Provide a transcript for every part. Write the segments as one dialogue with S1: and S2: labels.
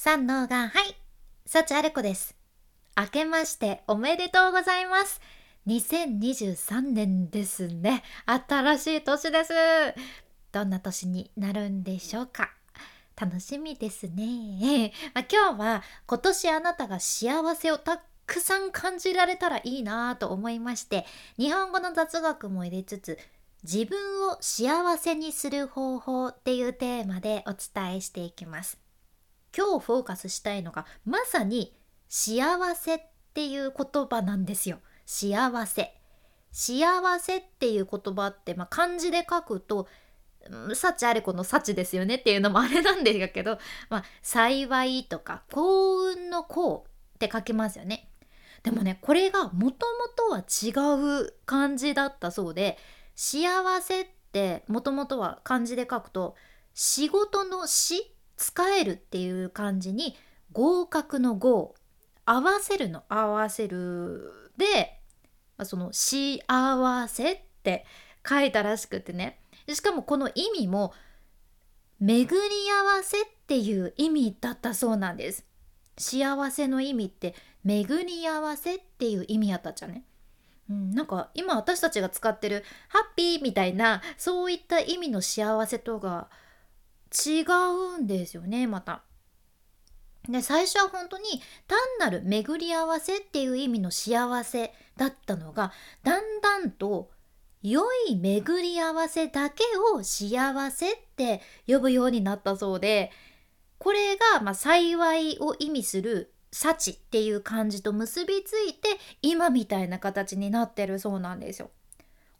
S1: 三能がはい幸あれ子です。明けましておめでとうございます。2023年ですね。新しい年です。どんな年になるんでしょうか。楽しみですね、まあ、今日は今年あなたが幸せをたくさん感じられたらいいなと思いまして日本語の雑学も入れつつ自分を幸せにする方法っていうテーマでお伝えしていきます。今日フォーカスしたいのがまさに幸せっていう言葉なんですよ幸せ幸せっていう言葉って、まあ、漢字で書くと幸あれこの幸ですよねっていうのもあれなんですけど、まあ、幸いとか幸運の幸って書きますよね。でもねこれがもともとは違う漢字だったそうで幸せってもともとは漢字で書くと仕事の「し」使えるっていう漢字に合格の合合わせるの合わせるでその幸せって書いたらしくてね。しかもこの意味も巡り合わせっていう意味だったそうなんです。幸せの意味って巡り合わせっていう意味やったじゃね。うん、なんか今私たちが使ってるハッピーみたいなそういった意味の幸せとが違うんですよねまた。で最初は本当に単なる巡り合わせっていう意味の幸せだったのがだんだんと良い巡り合わせだけを幸せって呼ぶようになったそうでこれがま幸いを意味する幸っていう漢字と結びついて今みたいな形になってるそうなんですよ。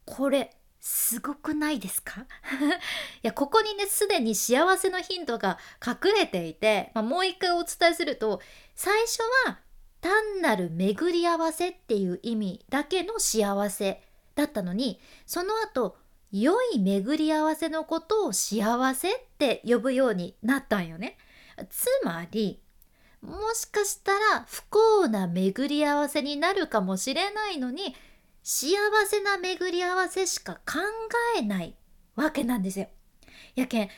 S1: これすごくないですか？いやここにねすでに幸せのヒントが隠れていて、まあ、もう一回お伝えすると最初は単なる巡り合わせっていう意味だけの幸せだったのにその後良い巡り合わせのことを幸せって呼ぶようになったんよね。つまりもしかしたら不幸な巡り合わせになるかもしれないのに幸せな巡り合わせしか考えないわけなんですよ。やけん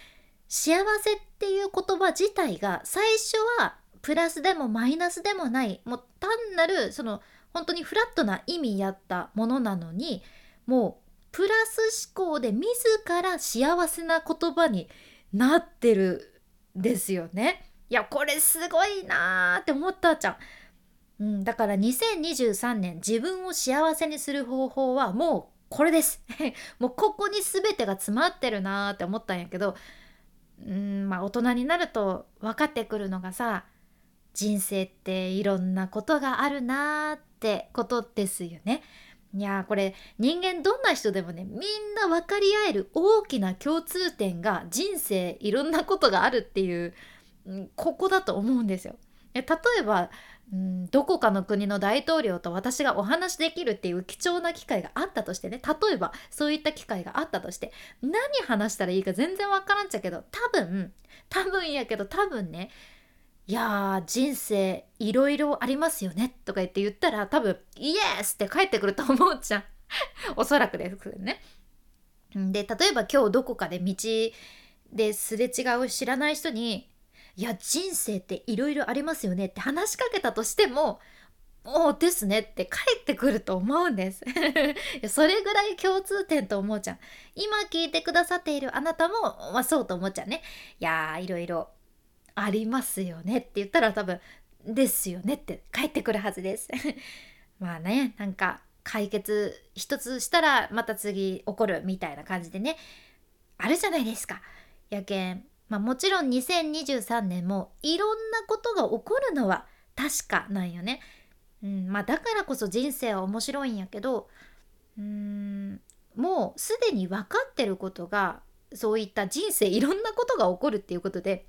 S1: 幸せっていう言葉自体が最初はプラスでもマイナスでもないもう単なるその本当にフラットな意味やったものなのにもうプラス思考で自ら幸せな言葉になってるんですよね。いやこれすごいなーって思ったじゃん。うん、だから2023年自分を幸せにする方法はもうこれです もうここに全てが詰まってるなーって思ったんやけどうんまあ大人になると分かってくるのがさ人生っていろんなことがあるなーってことですよね。いやこれ人間どんな人でもねみんな分かり合える大きな共通点が人生いろんなことがあるっていう、ここだと思うんですよ。例えばうんどこかの国の大統領と私がお話しできるっていう貴重な機会があったとしてね例えばそういった機会があったとして何話したらいいか全然わからんちゃけど多分多分やけど多分ねいやー人生いろいろありますよねとか言って言ったら多分イエスって帰ってくると思うじゃん おそらくですね。で例えば今日どこかで道ですれ違う知らない人にいや人生っていろいろありますよねって話しかけたとしてもおですねって帰ってくると思うんです。それぐらい共通点と思うじゃん。今聞いてくださっているあなたも、まあ、そうと思っちゃうね。いやーいろいろありますよねって言ったら多分ですよねって帰ってくるはずです。まあねなんか解決一つしたらまた次起こるみたいな感じでね。あるじゃないですか。やけんまあ、もちろん2023年もいろんなことが起こるのは確かなんよね。うんまあ、だからこそ人生は面白いんやけどうーんもうすでに分かってることがそういった人生いろんなことが起こるっていうことで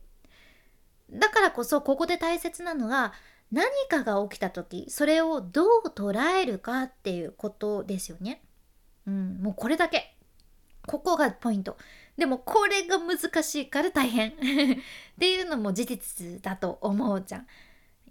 S1: だからこそここで大切なのが何かが起きた時それをどう捉えるかっていうことですよね。うん、もうこれだけここがポイント。でもこれが難しいから大変。っていうのも事実だと思うじゃん。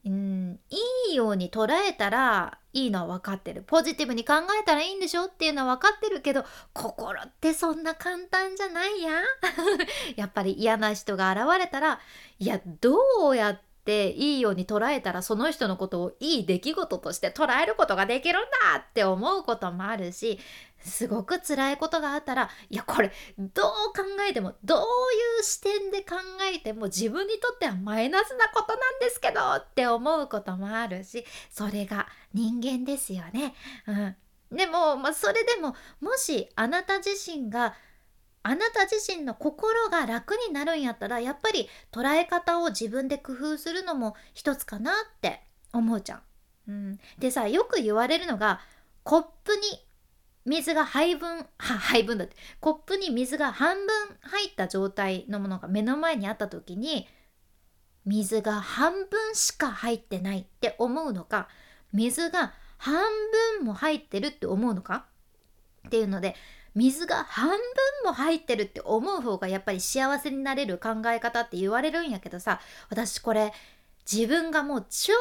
S1: うんいいように捉えたらいいのは分かってる。ポジティブに考えたらいいんでしょっていうのは分かってるけど心ってそんな簡単じゃないや やっぱり嫌な人が現れたらいやどうやっっていいように捉えたらその人のことをいい出来事として捉えることができるんだって思うこともあるしすごく辛いことがあったらいやこれどう考えてもどういう視点で考えても自分にとってはマイナスなことなんですけどって思うこともあるしそれが人間ですよね。うん、でも、まあ、それでももしあなた自身があなた自身の心が楽になるんやったらやっぱり捉え方を自分で工夫するのも一つかなって思うじゃん。うん、でさよく言われるのがコップに水が配分は配分だって。コップに水が半分入った状態のものが目の前にあった時に水が半分しか入ってないって思うのか水が半分も入ってるって思うのか？っていうので水が半分も入ってるって思う方がやっぱり幸せになれる考え方って言われるんやけどさ私これ自分がもう超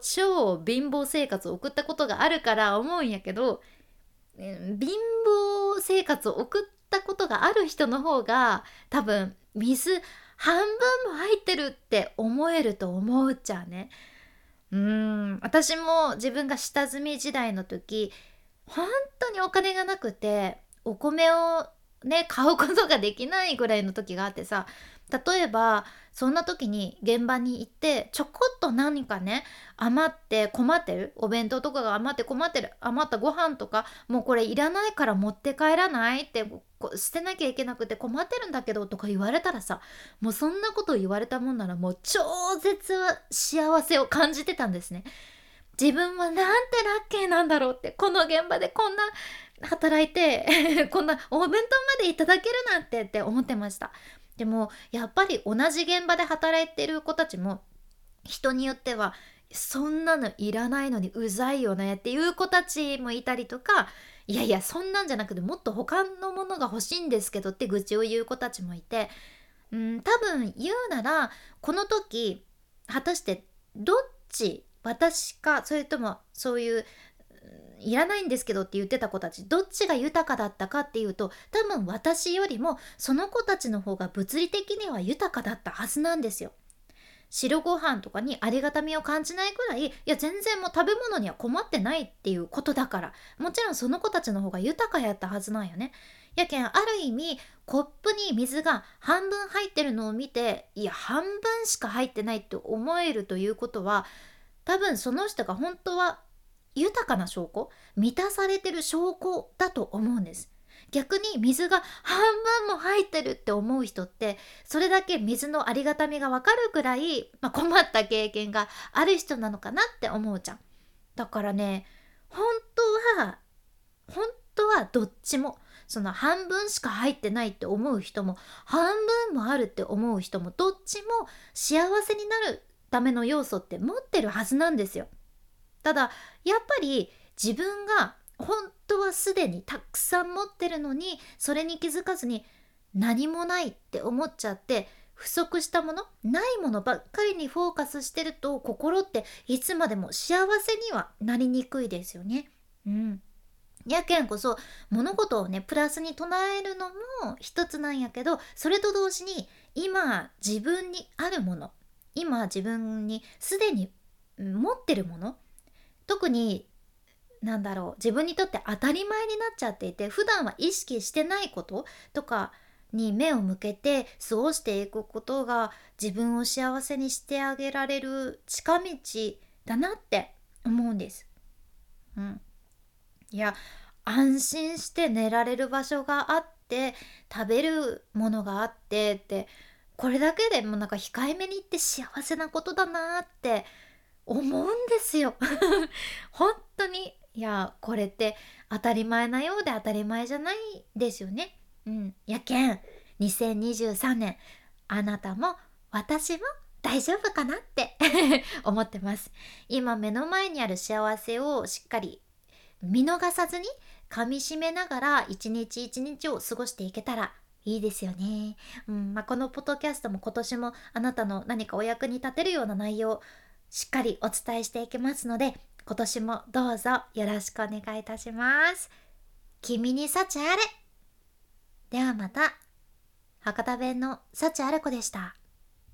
S1: 超貧乏生活を送ったことがあるから思うんやけど貧乏生活を送ったことがある人の方が多分水半分も入ってるって思えると思うじゃね。うん私も自分が下積み時代の時本当にお金がなくてお米をね買うことができないぐらいの時があってさ例えばそんな時に現場に行ってちょこっと何かね余って困ってるお弁当とかが余って困ってる余ったご飯とかもうこれいらないから持って帰らない？って捨てなきゃいけなくて困ってるんだけどとか言われたらさもうそんなこと言われたもんならもう超絶幸せを感じてたんですね。自分はなんてラッキーなんだろうってこの現場でこんな働いて こんなお弁当までいただけるなんてって思ってましたでもやっぱり同じ現場で働いてる子たちも人によってはそんなのいらないのにうざいよねっていう子たちもいたりとかいやいやそんなんじゃなくてもっと他のものが欲しいんですけどって愚痴を言う子たちもいてうん多分言うならこの時果たしてどっち私かそれともそういういらないんですけどって言ってた子たちどっちが豊かだったかっていうと多分私よりもその子たちの方が物理的には豊かだったはずなんですよ。白ご飯とかにありがたみを感じないくらいいや全然もう食べ物には困ってないっていうことだからもちろんその子たちの方が豊かやったはずなんよね。やけんある意味コップに水が半分入ってるのを見ていや半分しか入ってないって思えるということは多分その人が本当は豊かな証拠満たされてる証拠だと思うんです逆に水が半分も入ってるって思う人ってそれだけ水のありがたみがわかるくらい、まあ、困った経験がある人なのかなって思うじゃんだからね本当は本当はどっちもその半分しか入ってないって思う人も半分もあるって思う人もどっちも幸せになるための要素って持ってるはずなんですよ。ただやっぱり自分が本当はすでにたくさん持ってるのにそれに気づかずに何もないって思っちゃって不足したものないものばっかりにフォーカスしてると心っていつまでも幸せにはなりにくいですよね。うん。やけんこそ物事をねプラスに唱えるのも一つなんやけどそれと同時に今自分にあるもの今自分にすでに持ってるもの特になんだろう自分にとって当たり前になっちゃっていて普段は意識してないこととかに目を向けて過ごしていくことが自分を幸せにしてあげられる近道だなって思うんです。うん、いや安心して寝られる場所があって食べるものがあってってこれだけでもなんか控えめに言って幸せなことだなって思うんですよ。本当に。いやこれって当たり前なようで当たり前じゃないですよね。うん。やけん。2023年あなたも私も大丈夫かなって。思ってます。今目の前にある幸せをしっかり見逃さずに噛みしめながら一日一日を過ごしていけたらいいですよね。うん。まあ、このポッドキャストも今年もあなたの何かお役に立てるような内容しっかりお伝えしていきますので今年もどうぞよろしくお願いいたします。君に幸あれではまた博多弁の幸あれ子でした。